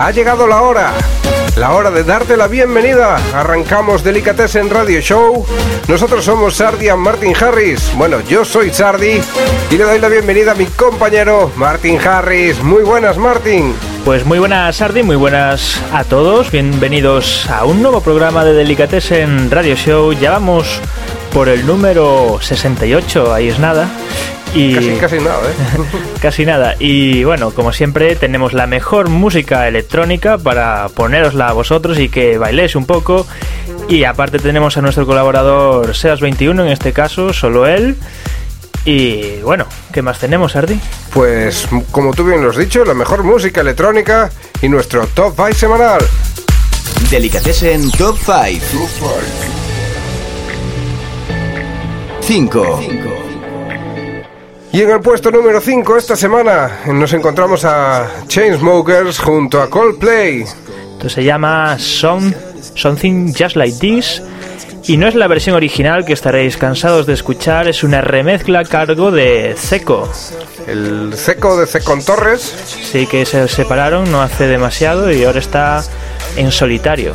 Ha llegado la hora. La hora de darte la bienvenida. Arrancamos Delicatessen Radio Show. Nosotros somos Sardi and Martin Harris. Bueno, yo soy Sardi y le doy la bienvenida a mi compañero Martin Harris. Muy buenas, Martin. Pues muy buenas, Sardi, muy buenas a todos. Bienvenidos a un nuevo programa de Delicatessen Radio Show. Ya vamos por el número 68, ahí es nada. Y Casi, casi nada, ¿eh? casi nada. Y bueno, como siempre, tenemos la mejor música electrónica para ponerosla a vosotros y que bailéis un poco. Y aparte tenemos a nuestro colaborador Seas21, en este caso, solo él. Y bueno, ¿qué más tenemos, Sardi? Pues, como tú bien lo has dicho, la mejor música electrónica y nuestro Top 5 semanal. Delicatessen Top 5. 5. Y en el puesto número 5 esta semana nos encontramos a Chainsmokers junto a Coldplay. Esto se llama Some, Something Just Like This. Y no es la versión original que estaréis cansados de escuchar, es una remezcla a cargo de Zeco. El seco de Cecon Torres. Sí que se separaron no hace demasiado y ahora está en solitario.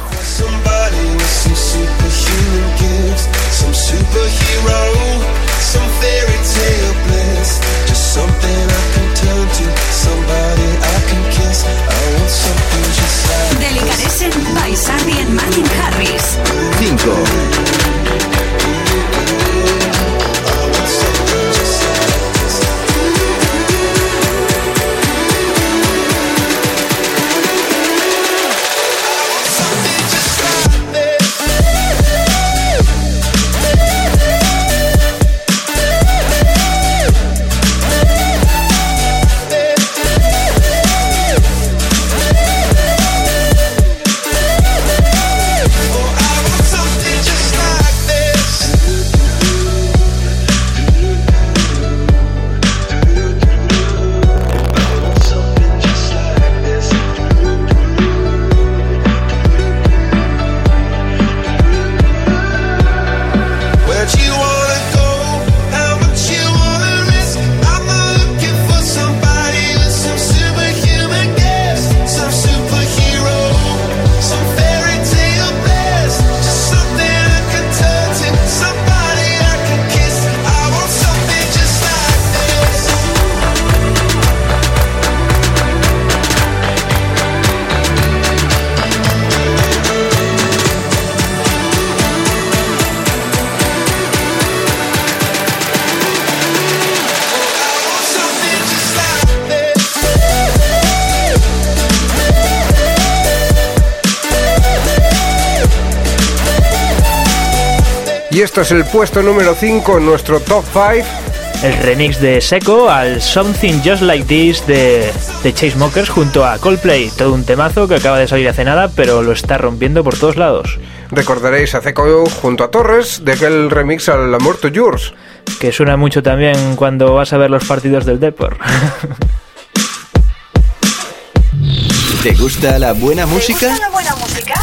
Esto es el puesto número 5 en nuestro Top 5. El remix de Seco al Something Just Like This de, de Chainsmokers junto a Coldplay. Todo un temazo que acaba de salir hace nada, pero lo está rompiendo por todos lados. Recordaréis a Ceco junto a Torres de aquel remix al Amor to Yours. Que suena mucho también cuando vas a ver los partidos del Depor. ¿Te gusta la buena música? ¿Gusta la buena música?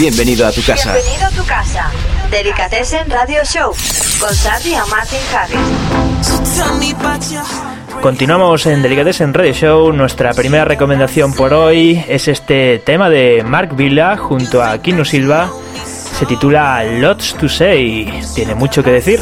Bienvenido a tu casa. Bienvenido a tu casa. Delicatessen Radio Show con Sardi and Martin Harris. Continuamos en Delicatessen Radio Show. Nuestra primera recomendación por hoy es este tema de Mark Villa junto a Kino Silva. Se titula Lots to Say. Tiene mucho que decir.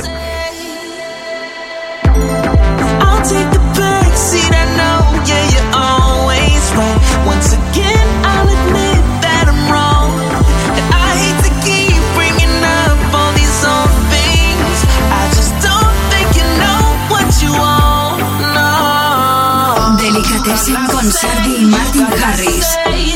Sardi y Martin Harris.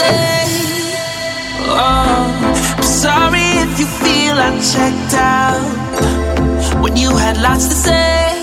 say. Oh, I'm sorry if you feel I checked out when you had lots to say.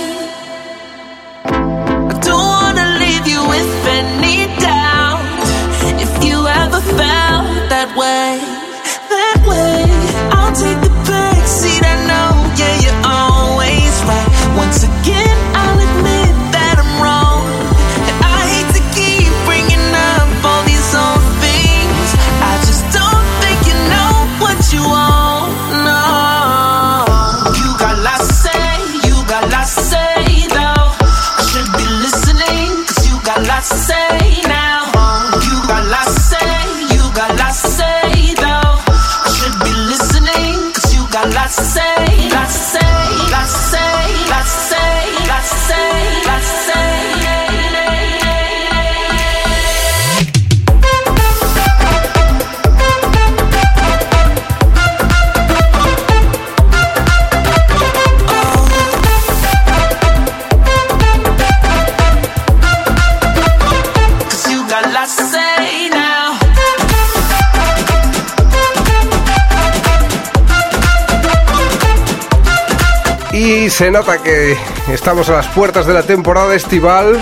Se nota que estamos a las puertas de la temporada estival,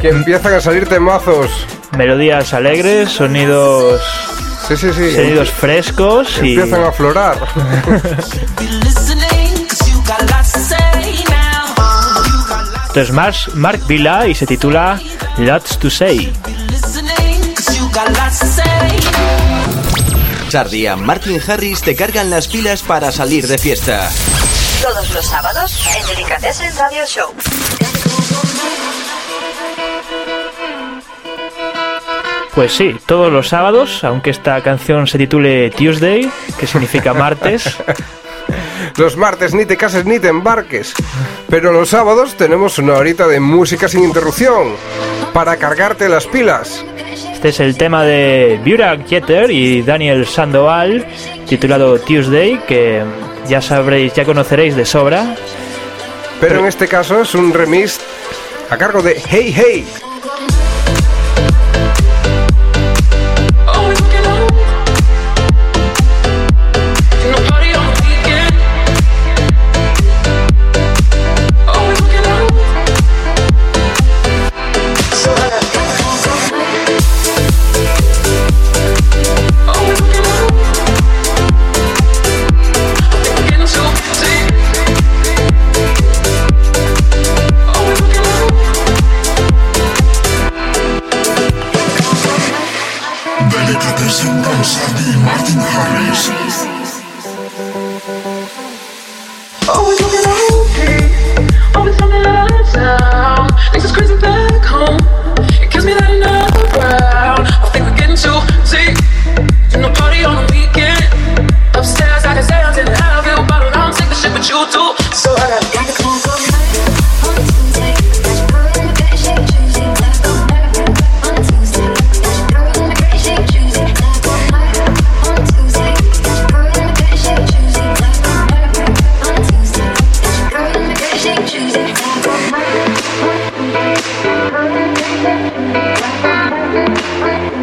que empiezan a salir temazos. Melodías alegres, sonidos, Sí, sí, sí. sonidos frescos y Empiezan a aflorar. Esto es Mark, Mark Villa y se titula Lots to Say. to be listening, cause you got lots to say. Sardi y Martin Harris te cargan las pilas para salir de fiesta. Los sábados en Delicatessen Radio Show. Pues sí, todos los sábados, aunque esta canción se titule Tuesday, que significa martes, Los martes ni te cases ni te embarques. Pero los sábados tenemos una horita de música sin interrupción. Para cargarte las pilas. este es el tema de Burak Jeter y Daniel Sandoval, titulado Tuesday, que ya sabréis, ya conoceréis de sobra. Pero en este caso es un remix a cargo de Hey Hey.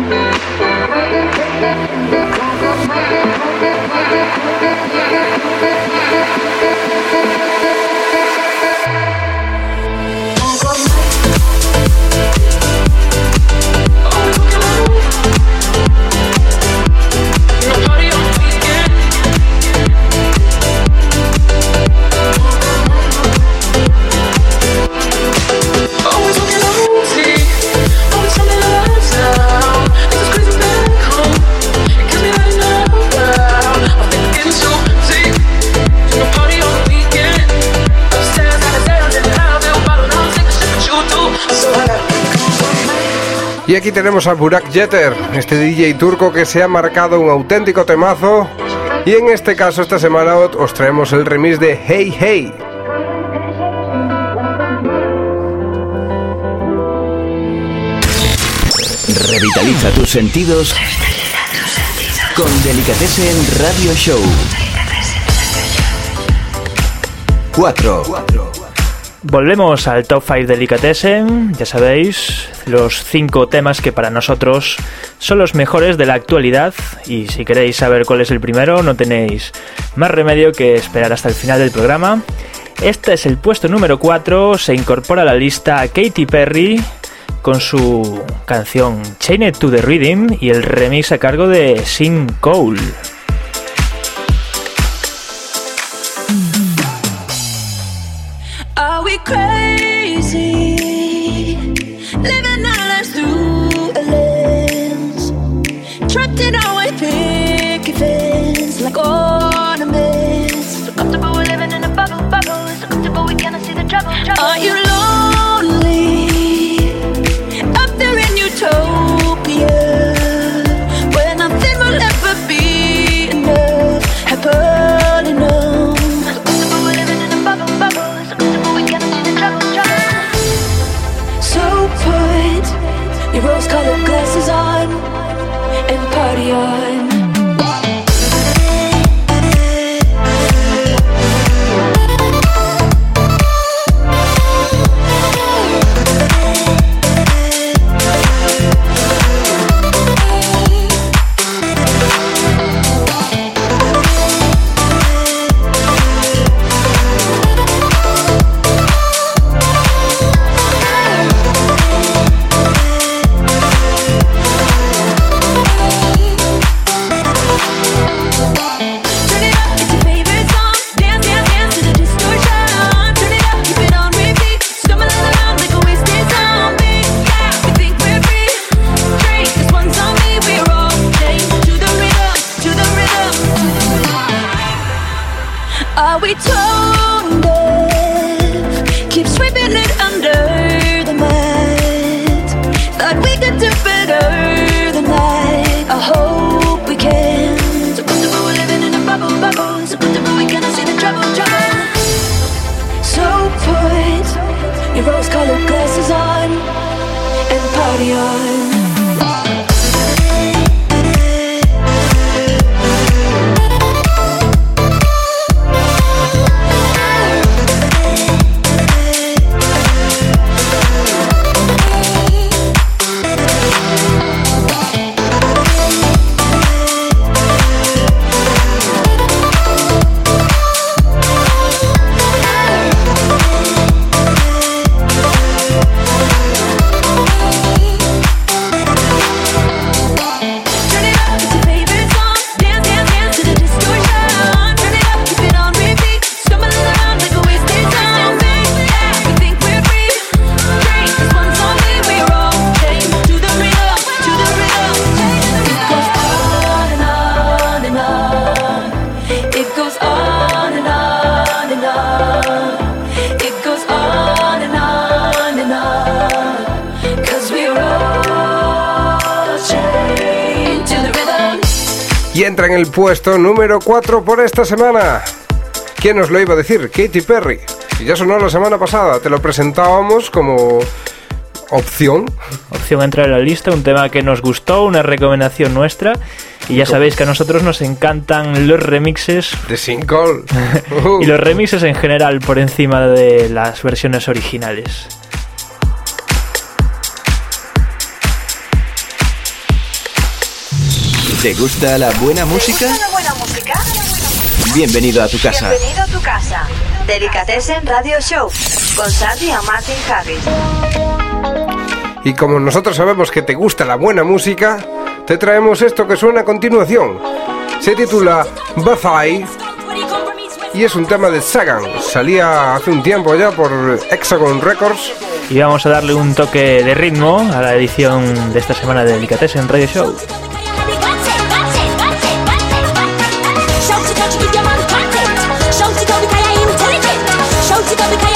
Thank you. Y aquí tenemos a Burak Jeter, este DJ turco que se ha marcado un auténtico temazo. Y en este caso, esta semana os traemos el remix de Hey Hey. Revitaliza tus sentidos con Delicatessen Radio Show. 4. Volvemos al Top 5 Delicatessen, ya sabéis, los 5 temas que para nosotros son los mejores de la actualidad y si queréis saber cuál es el primero no tenéis más remedio que esperar hasta el final del programa. Este es el puesto número 4, se incorpora a la lista Katy Perry con su canción Chained to the Rhythm y el remix a cargo de Sin Cole. Crazy? Puesto número 4 por esta semana. ¿Quién nos lo iba a decir? Katy Perry. Y ya sonó la semana pasada, te lo presentábamos como opción. Opción a entrar en la lista, un tema que nos gustó, una recomendación nuestra. Y ya sabéis que a nosotros nos encantan los remixes De Single. y los remixes en general por encima de las versiones originales. ¿Te gusta la buena música? ¿Te gusta la buena música? Bienvenido a tu casa. Bienvenido a tu casa. Delicatessen Radio Show con Sandy y Martin Harris. Y como nosotros sabemos que te gusta la buena música, te traemos esto que suena a continuación. Se titula Buffy y es un tema de Sagan. Salía hace un tiempo ya por Hexagon Records. Y vamos a darle un toque de ritmo a la edición de esta semana de Delicatessen Radio Show. got the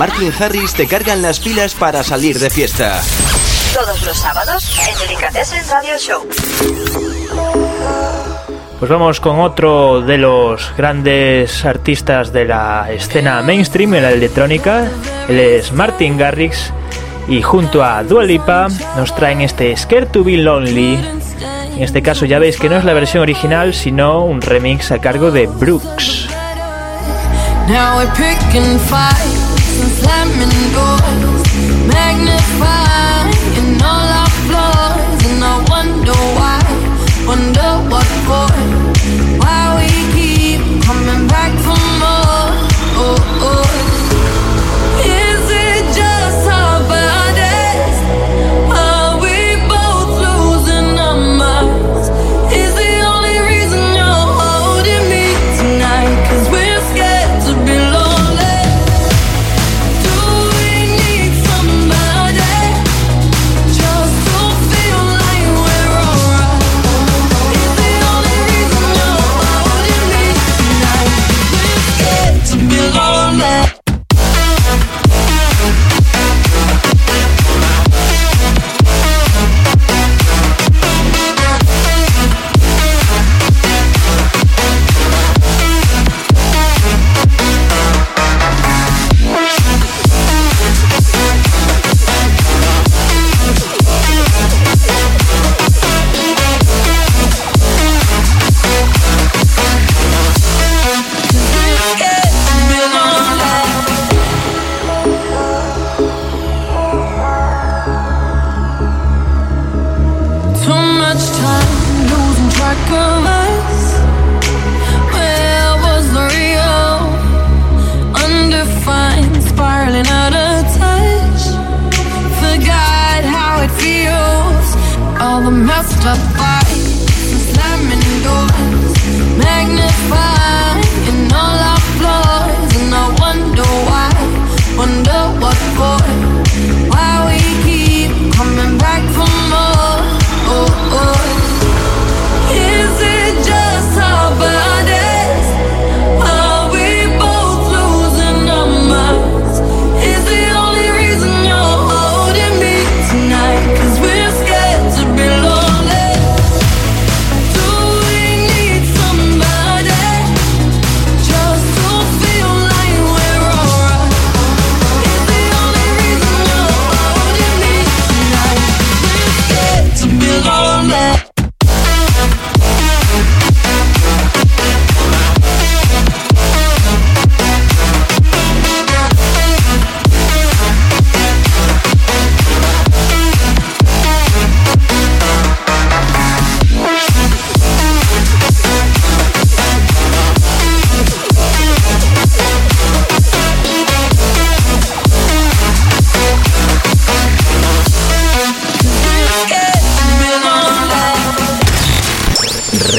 Martin Harris te cargan las pilas para salir de fiesta. Todos los sábados en Delicatessen Radio Show. Pues vamos con otro de los grandes artistas de la escena mainstream en la electrónica. Él es Martin Garrix y junto a Dua Lipa nos traen este Scared to Be Lonely. En este caso ya veis que no es la versión original, sino un remix a cargo de Brooks. Now we're picking. Thousands lemon boys magnify.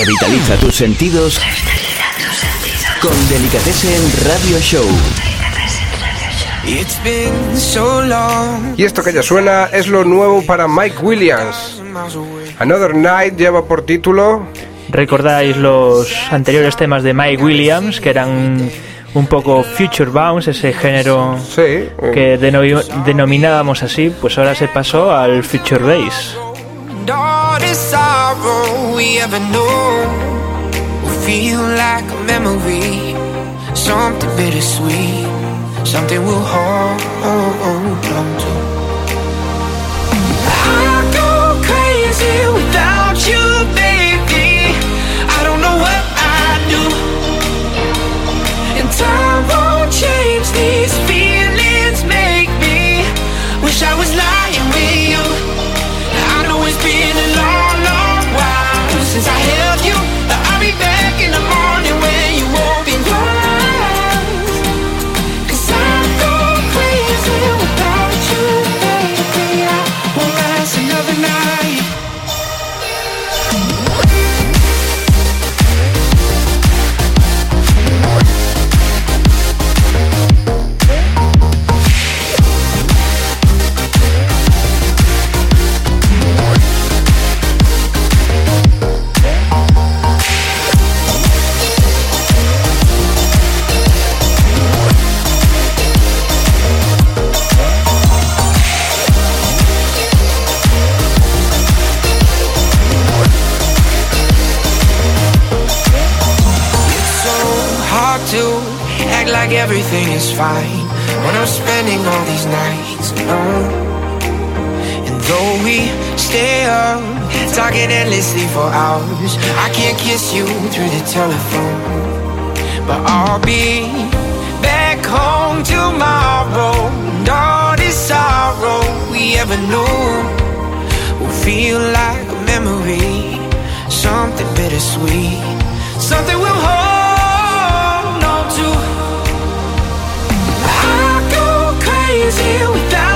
Revitaliza tus sentidos. con tus en Radio Show. Y esto que ya suena es lo nuevo para Mike Williams. Another Night lleva por título. Recordáis los anteriores temas de Mike Williams que eran un poco Future Bounce, ese género que denominábamos así, pues ahora se pasó al Future Bass. hardest sorrow we ever know will feel like a memory, something bittersweet, something we'll hold on to. I go crazy without you, baby. I don't know what I'd do, and time won't change these feelings. To act like everything is fine when I'm spending all these nights alone. And though we stay up, talking endlessly for hours, I can't kiss you through the telephone. But I'll be back home tomorrow, and all this sorrow we ever knew will feel like a memory, something bittersweet, something we'll here without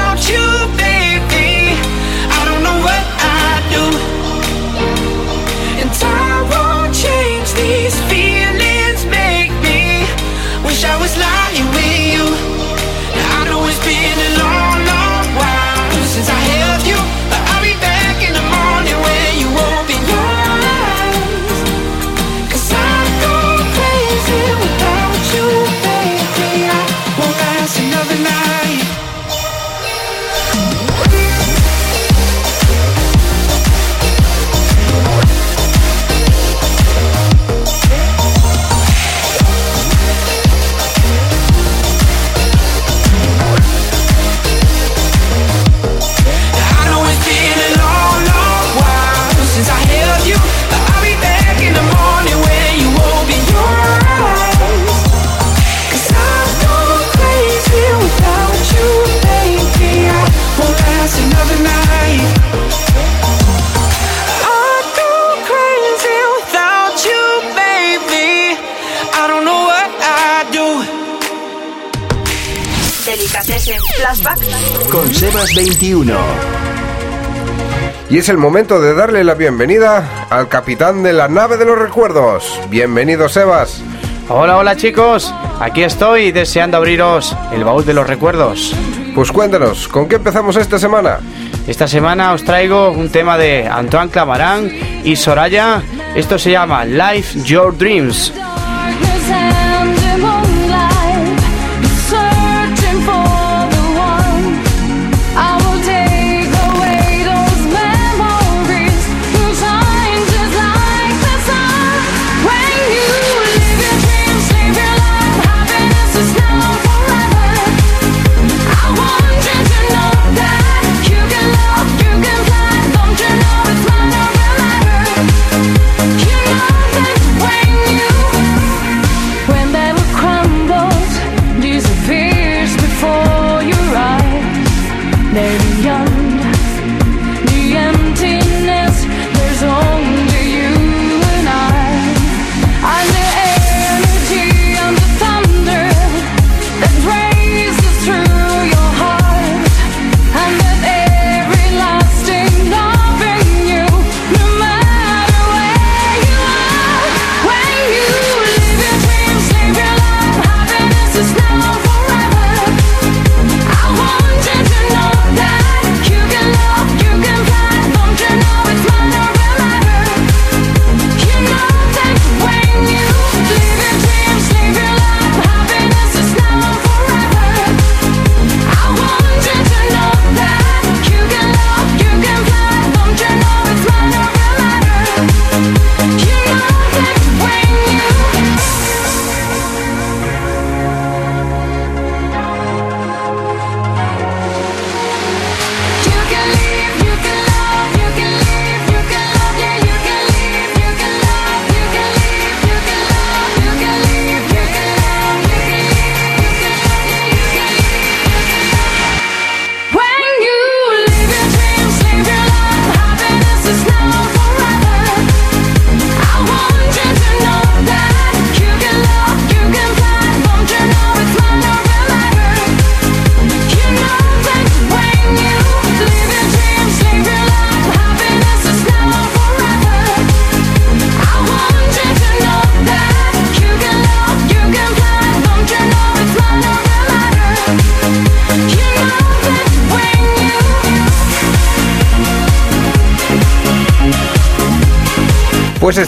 Flashback. Con Sebas 21. Y es el momento de darle la bienvenida al capitán de la nave de los recuerdos. Bienvenido, Sebas. Hola, hola chicos, aquí estoy deseando abriros el baúl de los recuerdos. Pues cuéntanos, ¿con qué empezamos esta semana? Esta semana os traigo un tema de Antoine Clamaran y Soraya. Esto se llama Life Your Dreams.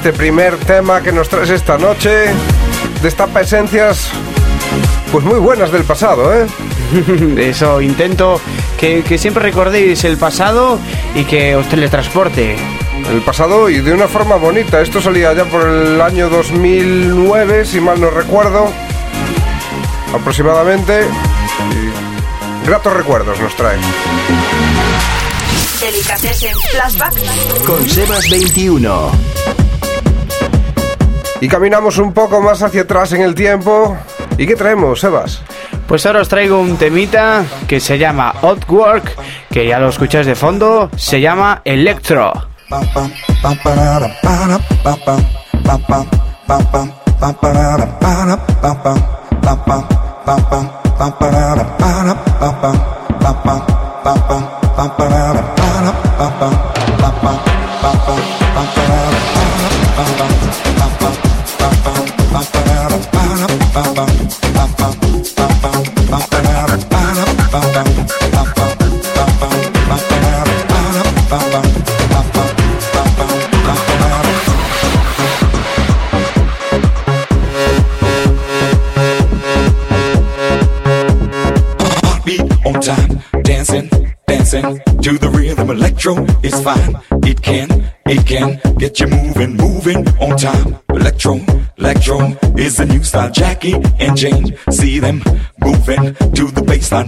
Este primer tema que nos traes esta noche destapa esencias pues muy buenas del pasado, ¿eh? Eso, intento que, que siempre recordéis el pasado y que os teletransporte. El pasado y de una forma bonita. Esto salía ya por el año 2009, si mal no recuerdo, aproximadamente. Y gratos recuerdos nos trae. Delicatessen Flashback Con Sebas 21. Y caminamos un poco más hacia atrás en el tiempo. ¿Y qué traemos, Sebas? Pues ahora os traigo un temita que se llama Hot Work, que ya lo escucháis de fondo, se llama Electro. Electro is fine. It can, it can get you moving, moving on time. Electro, electro is the new style. Jackie and Jane, see them moving to the baseline.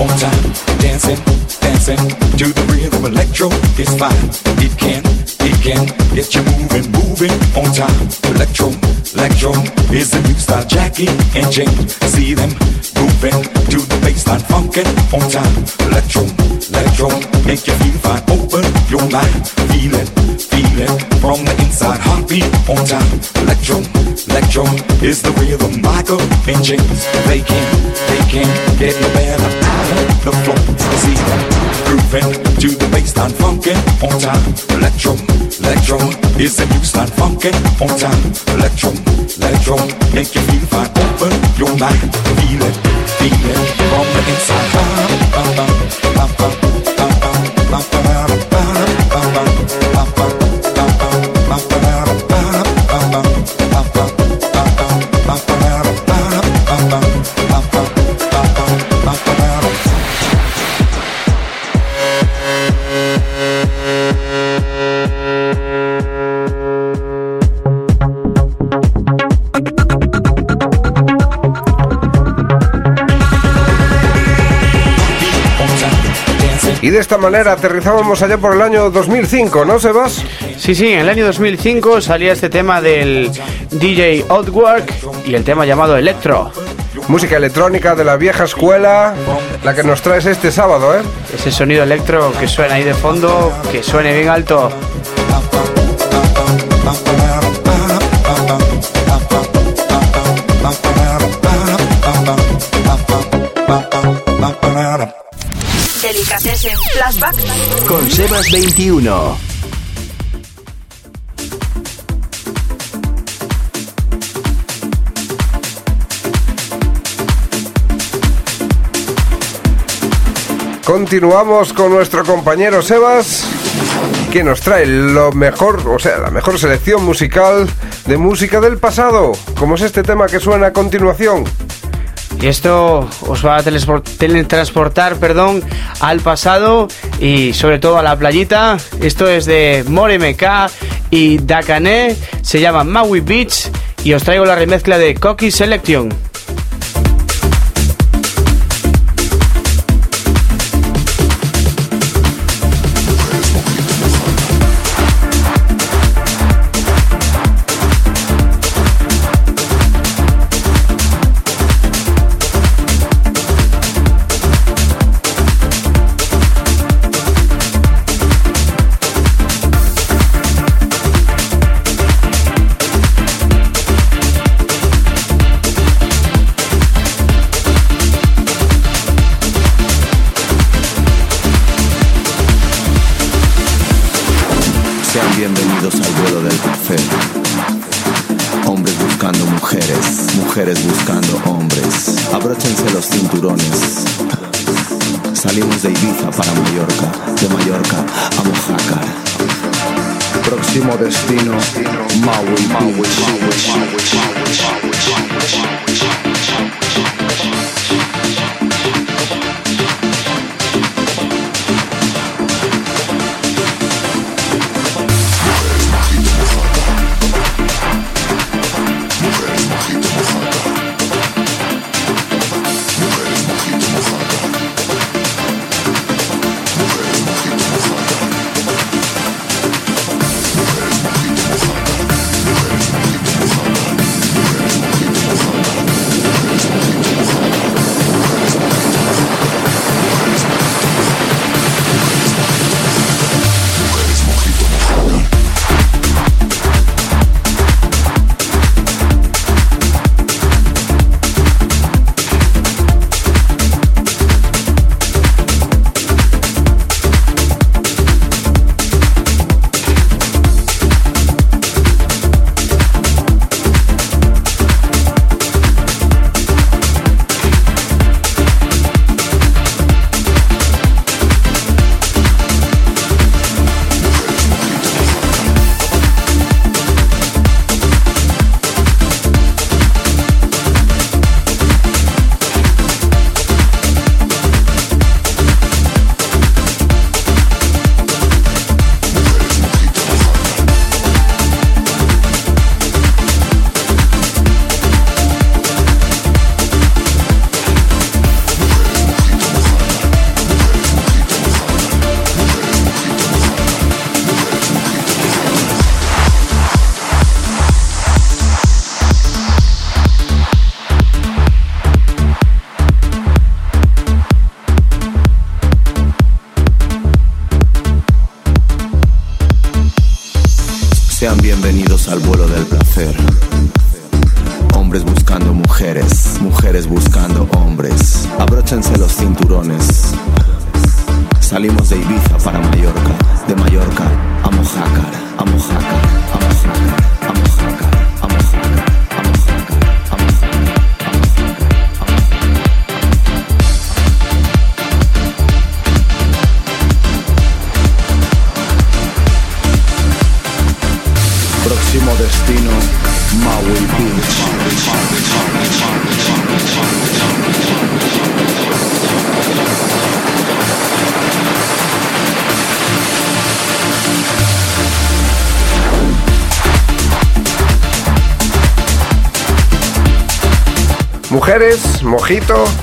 On time, dancing, dancing to the rhythm. Electro is fine. It can, it can get you moving, moving on time. Electro, electro is the new style. Jackie and Jane, see them moving to the baseline, funkin' on time. Electro, electro make you feel fine. Open your mind, feel it, feel it from the inside. Heartbeat on time. Electro, electro is the rhythm. Michael and James, they can, they can get no better the floor. See them grooving to the baseline, funkin' on time. Electro, electro is the new style, funkin' on time. Electro, electro make you feel fine. Open your mind, feel it, feel it from the inside. Ba, ba, ba, ba, ba, esta manera aterrizábamos allá por el año 2005, ¿no, Sebas? Sí, sí, en el año 2005 salía este tema del DJ Outwork y el tema llamado Electro. Música electrónica de la vieja escuela, la que nos traes este sábado, ¿eh? Ese sonido electro que suena ahí de fondo, que suene bien alto. Flashback Con Sebas 21. Continuamos con nuestro compañero Sebas, que nos trae lo mejor, o sea, la mejor selección musical de música del pasado, como es este tema que suena a continuación. Y esto os va a teletransportar perdón, al pasado y sobre todo a la playita. Esto es de More MK y Dakane, se llama Maui Beach y os traigo la remezcla de Cocky Selection. Destino, Maui, Maui,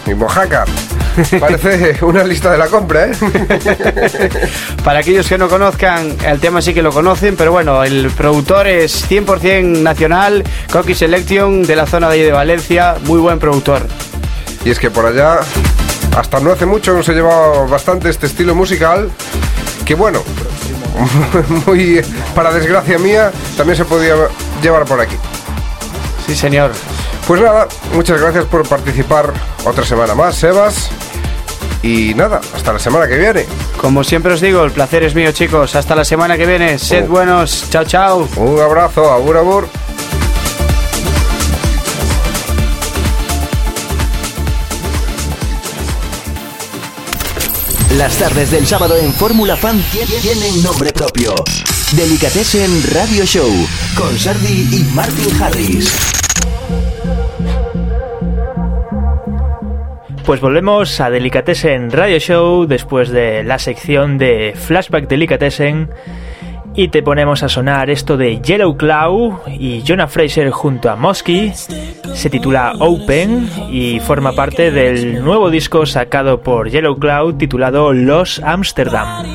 Y mojaca. Parece una lista de la compra, ¿eh? Para aquellos que no conozcan, el tema sí que lo conocen, pero bueno, el productor es 100% nacional, Coqui Selection, de la zona de, de Valencia, muy buen productor. Y es que por allá, hasta no hace mucho, se llevaba bastante este estilo musical, que bueno, muy para desgracia mía, también se podía llevar por aquí. Sí, señor. Pues nada, muchas gracias por participar otra semana más, Sebas. Y nada, hasta la semana que viene. Como siempre os digo, el placer es mío, chicos. Hasta la semana que viene. Sed Oh. buenos. Chao, chao. Un abrazo, abur, abur. Las tardes del sábado en Fórmula Fan tien- tienen nombre propio. Delicatessen Radio Show con Sardi y Martin Harris. Pues volvemos a Delicatessen Radio Show después de la sección de Flashback Delicatessen y te ponemos a sonar esto de Yellow Claw y Jonah Fraser junto a Mosky. Se titula Open y forma parte del nuevo disco sacado por Yellow Claw titulado Los Amsterdam.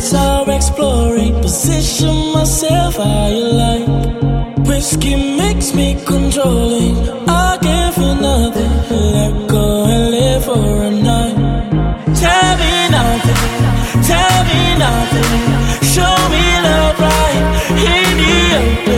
Heads are exploring. Position myself how you like. Whiskey makes me controlling. I give you nothing. Let go and live for a night. Tell me nothing, tell me nothing. Show me love right in the open.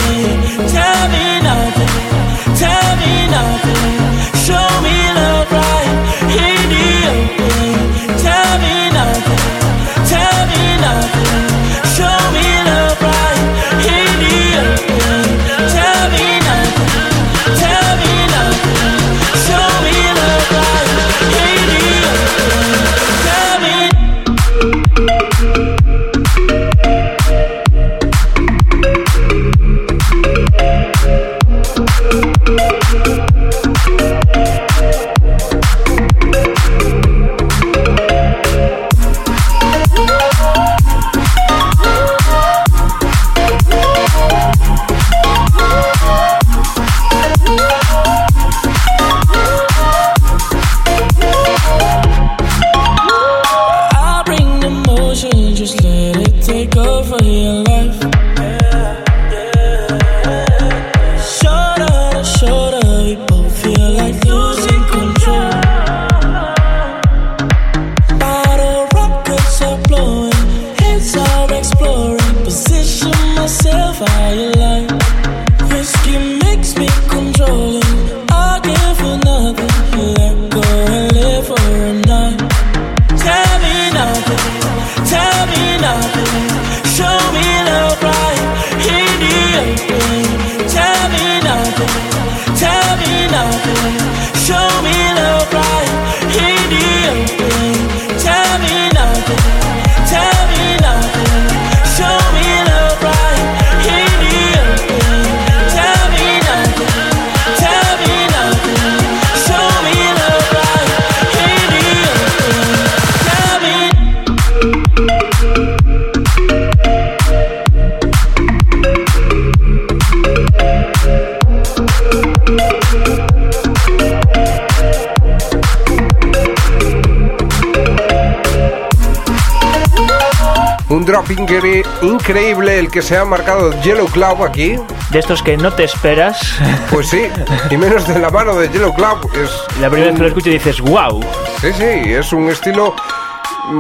Se ha marcado Yellow Club aquí. De estos que no te esperas. Pues sí, y menos de la mano de Yellow Club. Es La primera vez que lo escuchas dices, wow. Sí, sí, es un estilo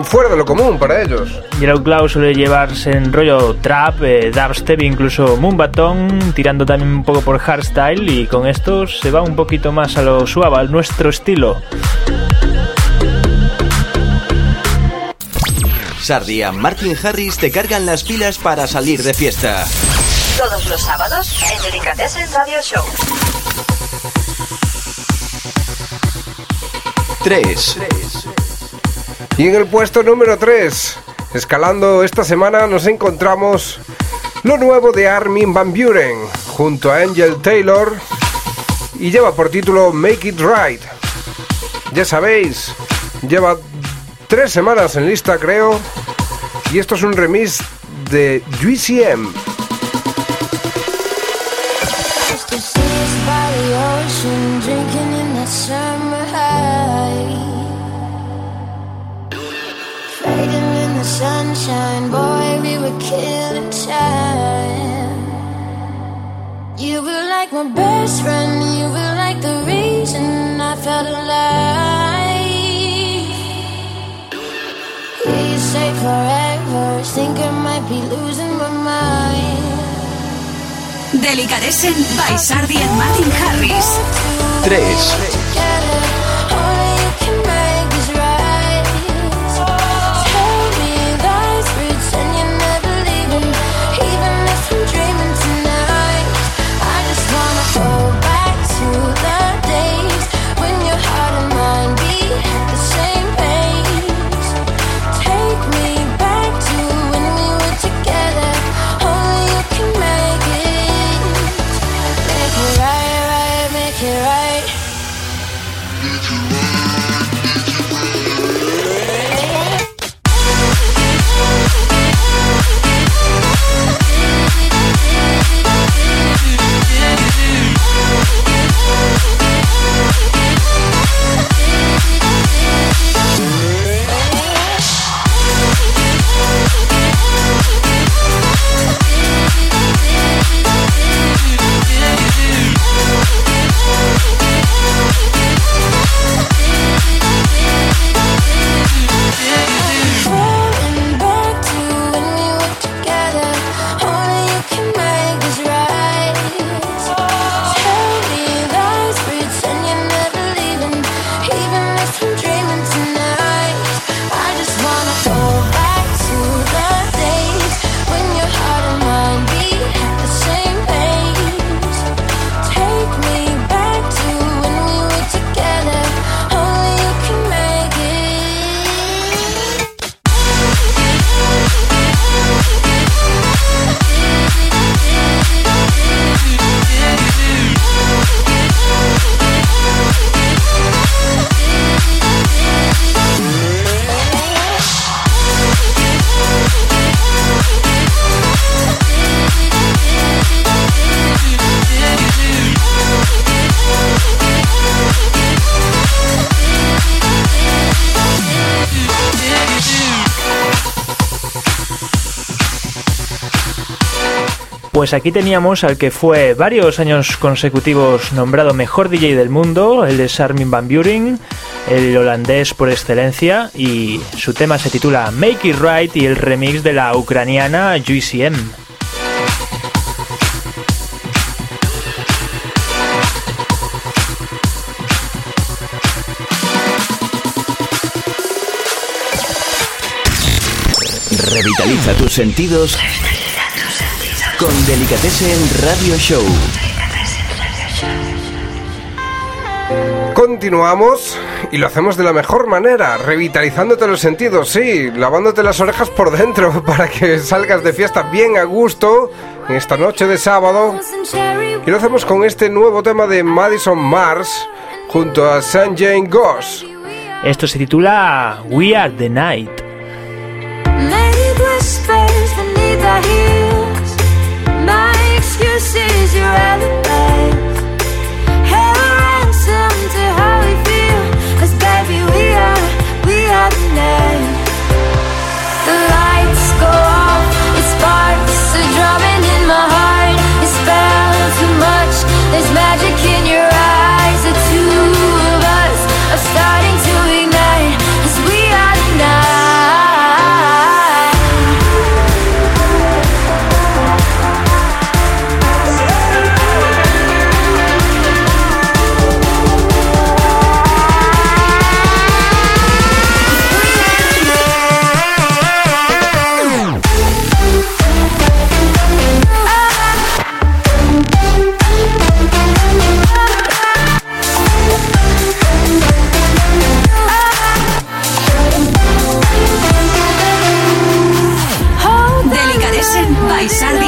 fuera de lo común para ellos. Yellow Claw suele llevarse en rollo trap, eh, dubstep, incluso moonbaton, tirando también un poco por hardstyle y con esto se va un poquito más a lo suave, al nuestro estilo. Sardi y Martin Harris te cargan las pilas para salir de fiesta. Todos los sábados en Delicatessen Radio Show. 3. Y en el puesto número 3, escalando esta semana, nos encontramos lo nuevo de Armin Van Buren junto a Angel Taylor y lleva por título Make It Right. Ya sabéis, lleva tres semanas en lista, creo, y esto es un remix de the sunshine, boy, we were killing time. You were like my best friend, Delicatessen by Sardi and Martin Harris. 3. Pues aquí teníamos al que fue varios años consecutivos nombrado mejor DJ del mundo, el de Armin Van Buren, el holandés por excelencia, y su tema se titula Make It Right y el remix de la ucraniana GCM. Revitaliza tus sentidos con Delicatessen Radio Show. Continuamos y lo hacemos de la mejor manera, revitalizándote los sentidos, sí, lavándote las orejas por dentro para que salgas de fiesta bien a gusto en esta noche de sábado. Y lo hacemos con este nuevo tema de Madison Mars junto a Sanjay Ghosh. Esto se titula We Are the Night. Excuses, by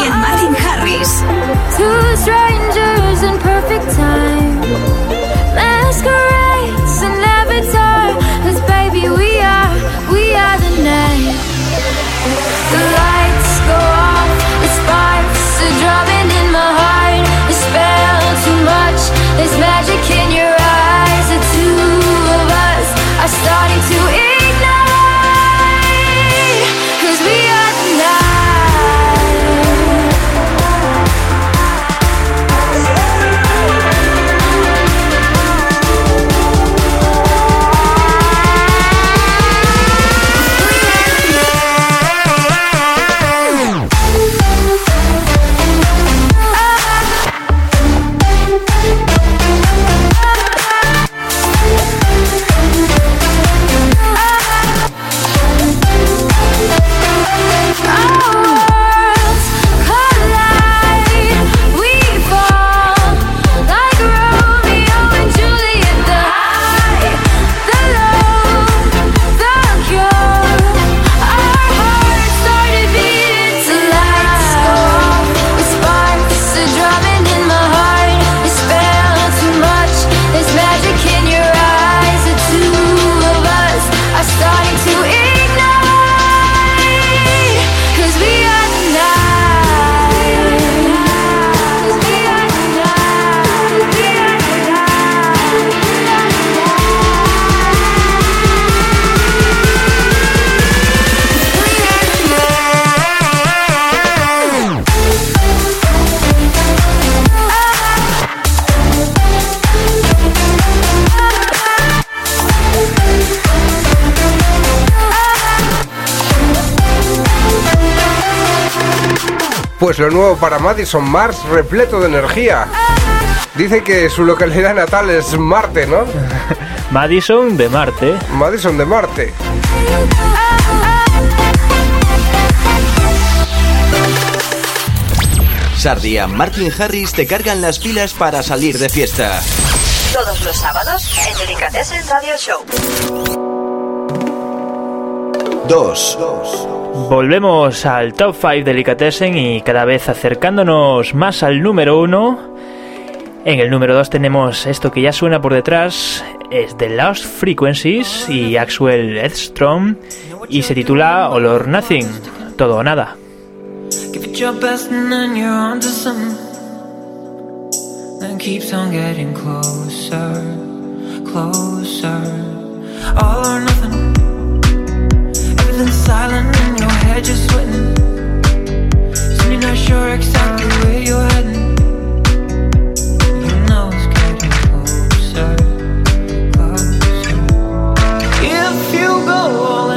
Pues lo nuevo para Madison Mars, repleto de energía. Dice que su localidad natal es Marte, ¿no? Madison de Marte. Madison de Marte. Sardi and Martin Harris te cargan las pilas para salir de fiesta. Todos los sábados en Delicatessen Radio Show. 2. Volvemos al top 5 Delicatessen y cada vez acercándonos más al número 1. En el número 2 tenemos esto que ya suena por detrás, es The Lost Frequencies y Axwell Edstrom y se titula All or Nothing, todo o nada. Everything's silent in your head just sweating. Soon you're not sure exactly where you're heading. You know it's getting closer. If you go all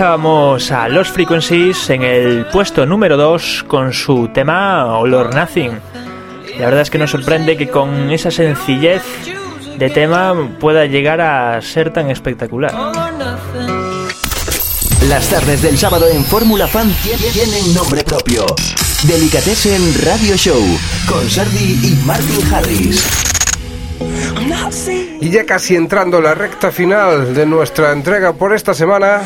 dejábamos a Los Frequencies en el puesto número 2 con su tema All or Nothing. La verdad es que nos sorprende que con esa sencillez de tema pueda llegar a ser tan espectacular. Las tardes del sábado en Fórmula Fan tie- tienen nombre propio. Delicatessen Radio Show con Sardi y Martin Harris. Y ya casi entrando la recta final de nuestra entrega por esta semana,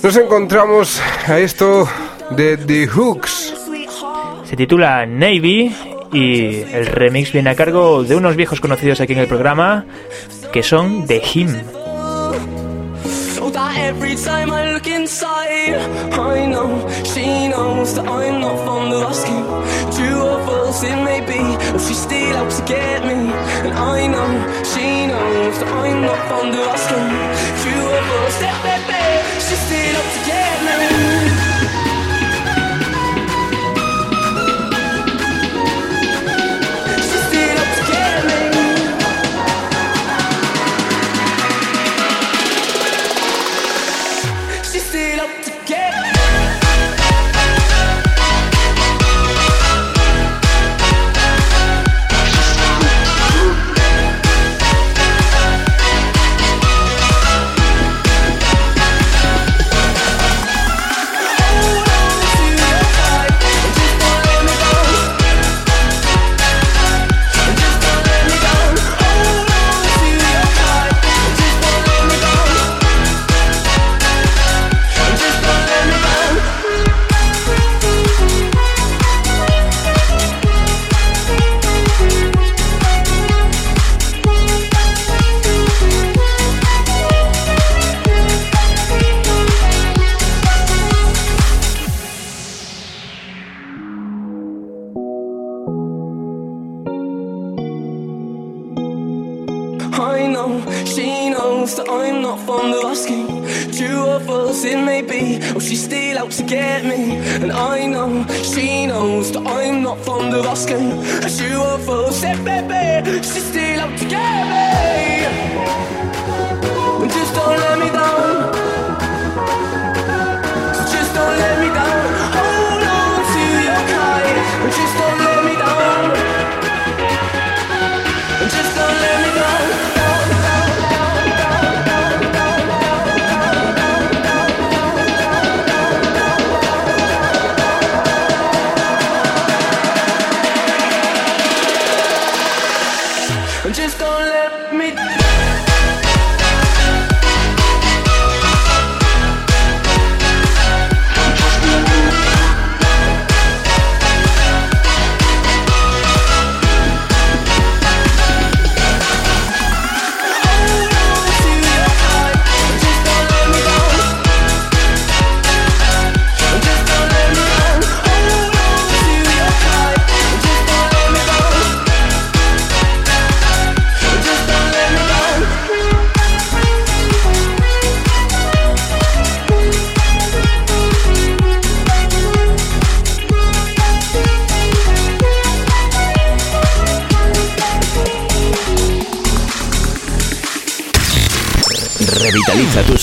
nos encontramos a esto de The Hooks. Se titula Navy y el remix viene a cargo de unos viejos conocidos aquí en el programa que son The Him. Every time I look inside, I know she knows that I'm not fond of asking. Two of us it may be, but she's still out to get me. And I know she knows that I'm not fond of asking.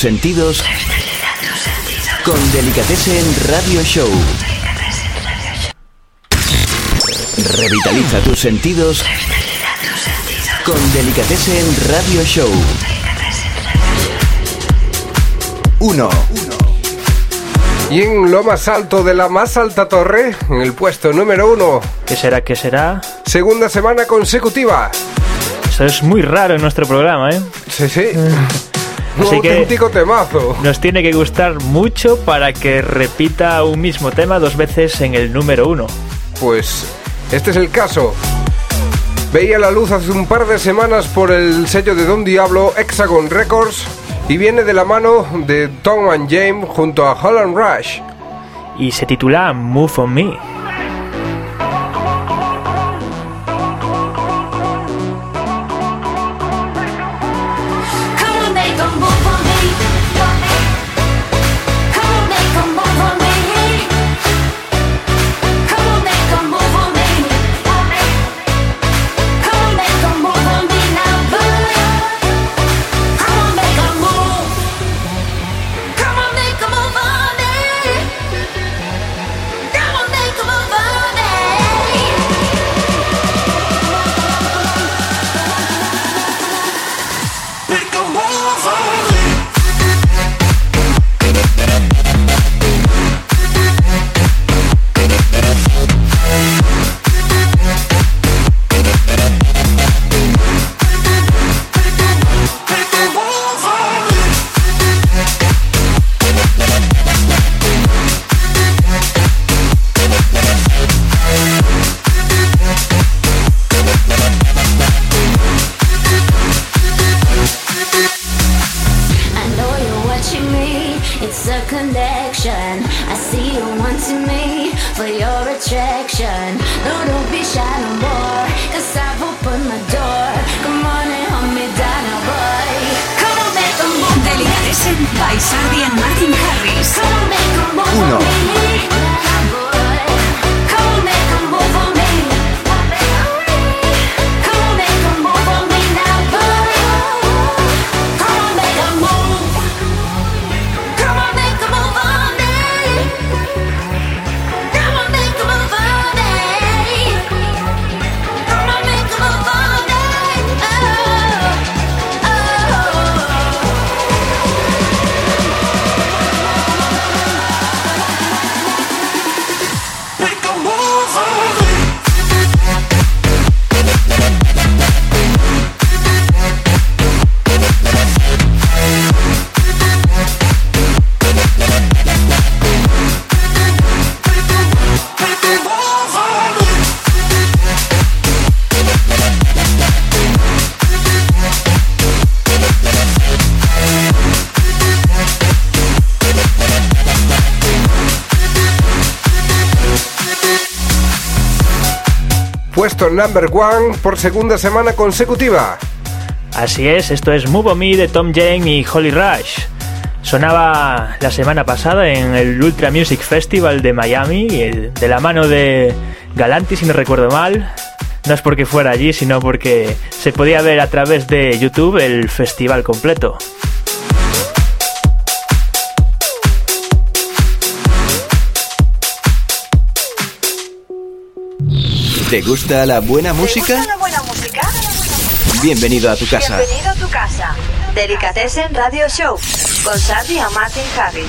Sentidos con Delicatessen Radio Show. Revitaliza tus sentidos con Delicatessen Radio Show. 1. Y en lo más alto de la más alta torre, en el puesto número uno. ¿Qué será? ¿Qué será? Segunda semana consecutiva. Eso es muy raro en nuestro programa, ¿eh? Sí, sí. Un Así auténtico temazo. nos tiene que gustar mucho para que repita un mismo tema dos veces en el número uno. Pues este es el caso. Veía la luz hace un par de semanas por el sello de Don Diablo, Hexagon Records, y viene de la mano de Tom and James junto a Holland Rush. Y se titula Move on Me. Number one por segunda semana consecutiva. Así es, esto es Move On Me de Tom Jane y Holly Rush. Sonaba la semana pasada en el Ultra Music Festival de Miami, de la mano de Galanti, si no recuerdo mal. No es porque fuera allí, sino porque se podía ver a través de YouTube el festival completo. ¿Te gusta la buena ¿Te música? gusta la buena música? Bienvenido a tu casa. Bienvenido a tu casa. Delicatessen Radio Show con Sandy y Martin Harris.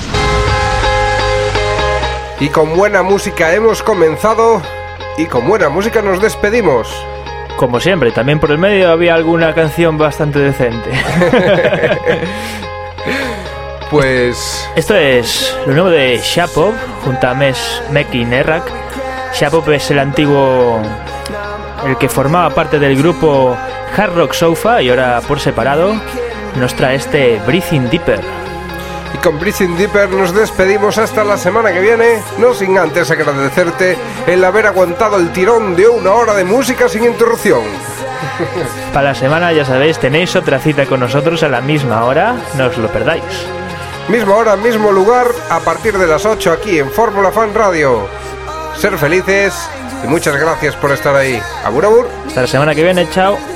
Y con buena música hemos comenzado y con buena música nos despedimos. Como siempre, también por el medio había alguna canción bastante decente. Pues Esto es lo nuevo de Shapov junto a Mes Meki Nerak. Shapov es el antiguo. el que formaba parte del grupo Hard Rock Sofa y ahora por separado nos trae este Breathing Deeper. Y con Breathing Deeper nos despedimos hasta la semana que viene, no sin antes agradecerte el haber aguantado el tirón de una hora de música sin interrupción. Para la semana, ya sabéis, tenéis otra cita con nosotros a la misma hora, no os lo perdáis. Misma hora, mismo lugar, a partir de las 8 aquí en Fórmula Fan Radio. Ser felices y muchas gracias por estar ahí. Abur, abur. Hasta la semana que viene, chao.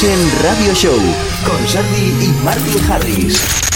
Delicatessen Radio Show con Sardi y Martin Harris.